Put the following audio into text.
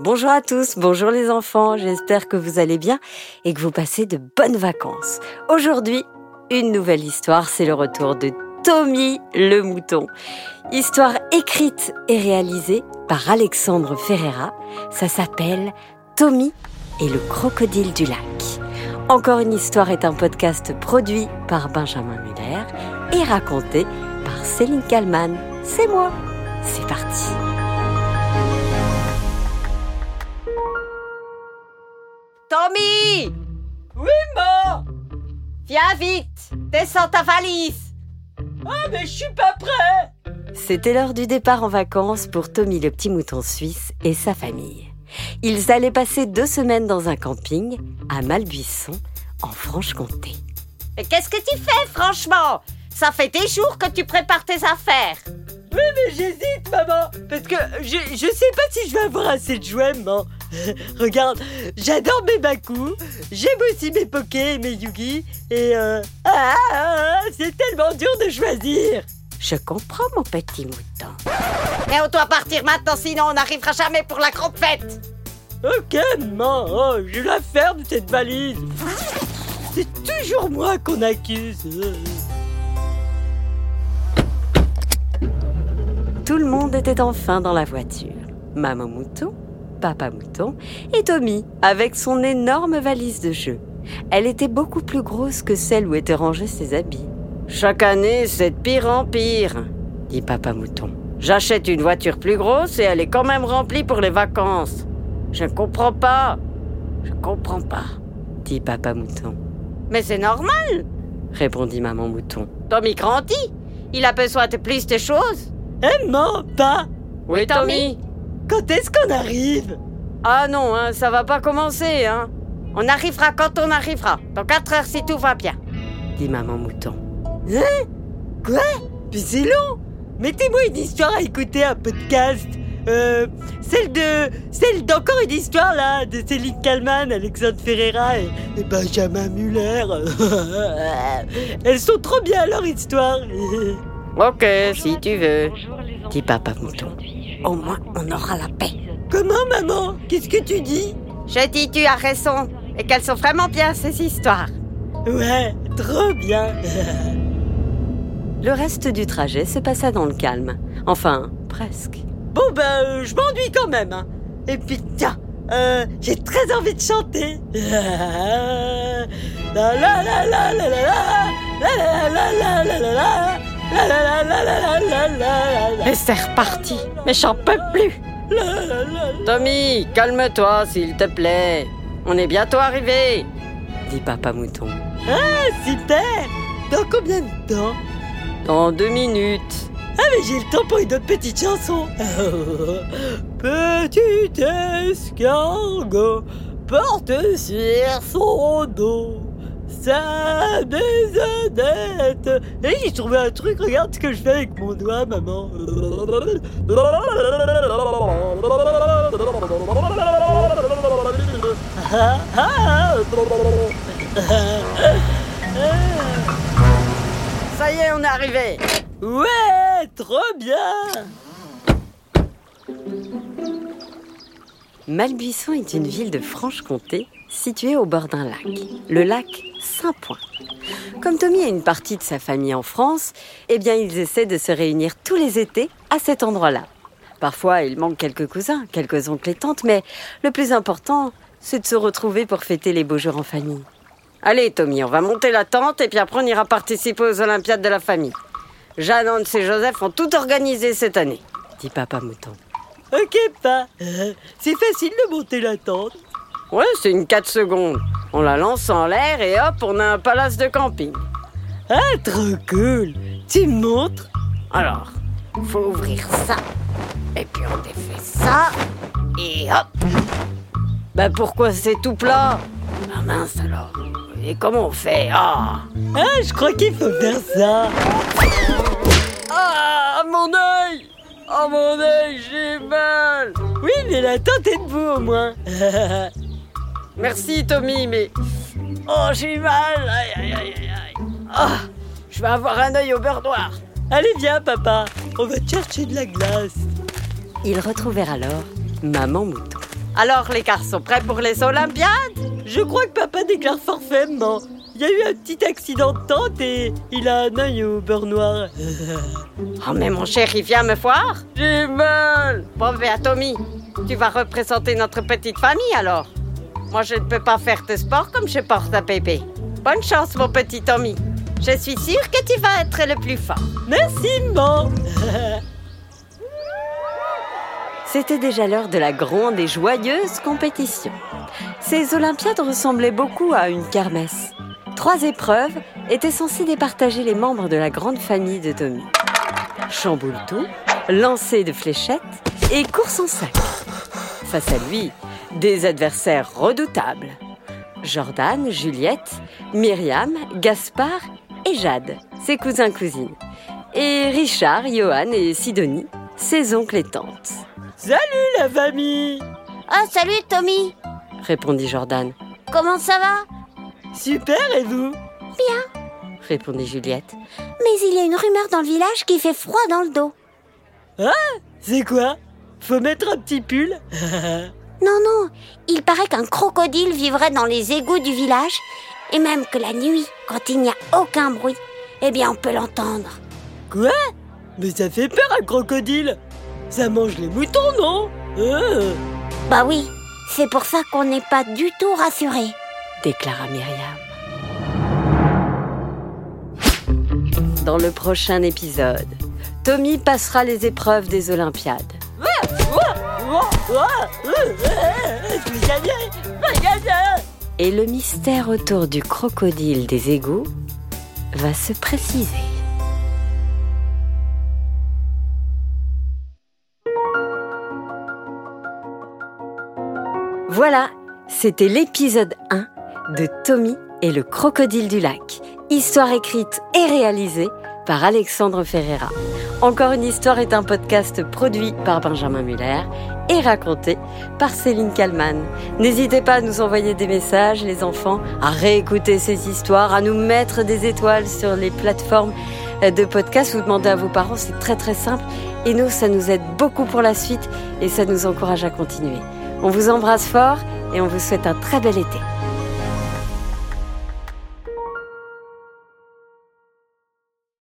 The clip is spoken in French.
Bonjour à tous, bonjour les enfants, j'espère que vous allez bien et que vous passez de bonnes vacances. Aujourd'hui, une nouvelle histoire, c'est le retour de Tommy le mouton. Histoire écrite et réalisée par Alexandre Ferreira, ça s'appelle Tommy et le crocodile du lac. Encore une histoire est un podcast produit par Benjamin Muller et raconté par Céline Kallmann. C'est moi. C'est parti. Viens vite Descends ta valise. Ah, mais je suis pas prêt. C'était l'heure du départ en vacances pour Tommy le petit mouton suisse et sa famille. Ils allaient passer deux semaines dans un camping à Malbuisson, en Franche-Comté. Mais qu'est-ce que tu fais, franchement? Ça fait des jours que tu prépares tes affaires. Oui, mais j'hésite, maman Parce que je, je sais pas si je vais avoir assez de jouets, maman Regarde, j'adore mes Baku, j'aime aussi mes Poké et mes Yugi, et euh... Ah, ah, c'est tellement dur de choisir Je comprends, mon petit mouton. Mais on doit partir maintenant, sinon on n'arrivera jamais pour la grande fête Ok, maman, oh, je la ferme cette valise C'est toujours moi qu'on accuse Tout le monde était enfin dans la voiture. Maman mouton, papa mouton et Tommy avec son énorme valise de jeu. Elle était beaucoup plus grosse que celle où étaient rangés ses habits. Chaque année, c'est de pire en pire, dit papa mouton. J'achète une voiture plus grosse et elle est quand même remplie pour les vacances. Je ne comprends pas. Je comprends pas, dit papa mouton. Mais c'est normal répondit maman mouton. Tommy grandit Il a besoin de plus de choses Eh, maman, pas Oui, Tommy Quand est-ce qu'on arrive Ah non, hein, ça va pas commencer, hein. On arrivera quand on arrivera, dans 4 heures si tout va bien, dit maman mouton. Hein? Quoi? Mais c'est long. Mettez-moi une histoire à écouter, un podcast. Euh, celle de... Celle d'encore une histoire, là, de Céline Kallmann, Alexandre Ferreira et, et Benjamin Muller. Elles sont trop bien, leur histoire. Ok, si tu veux, dit papa mouton. Au moins, on aura la paix. Comment, maman Qu'est-ce que tu dis Je dis tu as raison, et qu'elles sont vraiment bien, ces histoires. Ouais, trop bien. Le reste du trajet se passa dans le calme. Enfin, presque. Bon ben, euh, je m'ennuie quand même. hein. Et puis tiens, euh, j'ai très envie de chanter. La la la la la la la la la la la la la la Et c'est reparti. Mais j'en peux plus. Tommy, calme-toi, s'il te plaît. On est bientôt arrivé, dit papa mouton. Ah, super Dans combien de temps? Dans deux minutes. Ah mais j'ai le temps pour une autre petite chanson Petit escargot porte sur son dos sa maisonnette Et j'ai trouvé un truc, regarde ce que je fais avec mon doigt, maman. Ça y est, on est arrivé. Ouais, trop bien. Malbuisson est une ville de Franche-Comté située au bord d'un lac, le lac Saint-Point. Comme Tommy a une partie de sa famille en France, eh bien ils essaient de se réunir tous les étés à cet endroit-là. Parfois, il manque quelques cousins, quelques oncles et tantes, mais le plus important, c'est de se retrouver pour fêter les beaux jours en famille. Allez, Tommy, on va monter la tente et puis après on ira participer aux Olympiades de la famille. Jeanne, Hans et Joseph ont tout organisé cette année, dit Papa Mouton. Ok, pas. C'est facile de monter la tente. Ouais, c'est une 4 secondes. On la lance en l'air et hop, on a un palace de camping. Ah, trop cool. Tu me montres? Alors, faut ouvrir ça, et puis on défait ça, et hop Bah pourquoi c'est tout plat? Ah mince alors Et comment on fait? Ah Ah, je crois qu'il faut faire ça. Ah, mon œil Oh mon œil, j'ai mal Oui, mais la tente est debout au moins. Merci Tommy, mais... Oh, j'ai mal Aïe, aïe, aïe, aïe. Ah, je vais avoir un œil au beurre noir Allez, viens, papa. On va te chercher de la glace. Ils retrouvèrent alors Maman Mouton. Alors les garçons, prêts pour les Olympiades? Je crois que papa déclare forfait, maman. Il y a eu un petit accident de tente et il a un œil au beurre noir. Oh mais mon chéri, viens me voir J'ai mal Bon ben Tommy, tu vas représenter notre petite famille alors. Moi je ne peux pas faire de sport comme je porte un bébé. Bonne chance mon petit Tommy. Je suis sûre que tu vas être le plus fort. Merci, maman C'était déjà l'heure de la grande et joyeuse compétition. Ces Olympiades ressemblaient beaucoup à une kermesse. Trois épreuves étaient censées départager les membres de la grande famille de Tommy. Chamboule tout, lancer de fléchettes et course en sac. Face à lui, des adversaires redoutables. Jordan, Juliette, Myriam, Gaspard et Jade, ses cousins-cousines. Et Richard, Johan et Sidonie, ses oncles et tantes. Salut la famille Ah, salut Tommy Répondit Jordan. Comment ça va? Super, et vous? Répondit Juliette. Mais il y a une rumeur dans le village qui fait froid dans le dos. C'est quoi? Faut mettre un petit pull? Non, non, il paraît qu'un crocodile vivrait dans les égouts du village et même que la nuit, quand il n'y a aucun bruit, eh bien on peut l'entendre. Quoi? Mais ça fait peur un crocodile Ça mange les moutons, non? Euh, Bah oui, c'est pour ça qu'on n'est pas du tout rassuré. déclara Myriam. Dans le prochain épisode, Tommy passera les épreuves des Olympiades. Et le mystère autour du crocodile des égouts va se préciser. Voilà, c'était l'épisode 1 de Tommy et le crocodile du lac. Histoire écrite et réalisée par Alexandre Ferreira. Encore une histoire est un podcast produit par Benjamin Muller et raconté par Céline Kallmann. N'hésitez pas à nous envoyer des messages, les enfants, à réécouter ces histoires, à nous mettre des étoiles sur les plateformes de podcast. Vous demandez à vos parents, c'est très très simple. Et nous, ça nous aide beaucoup pour la suite et ça nous encourage à continuer. On vous embrasse fort et on vous souhaite un très bel été.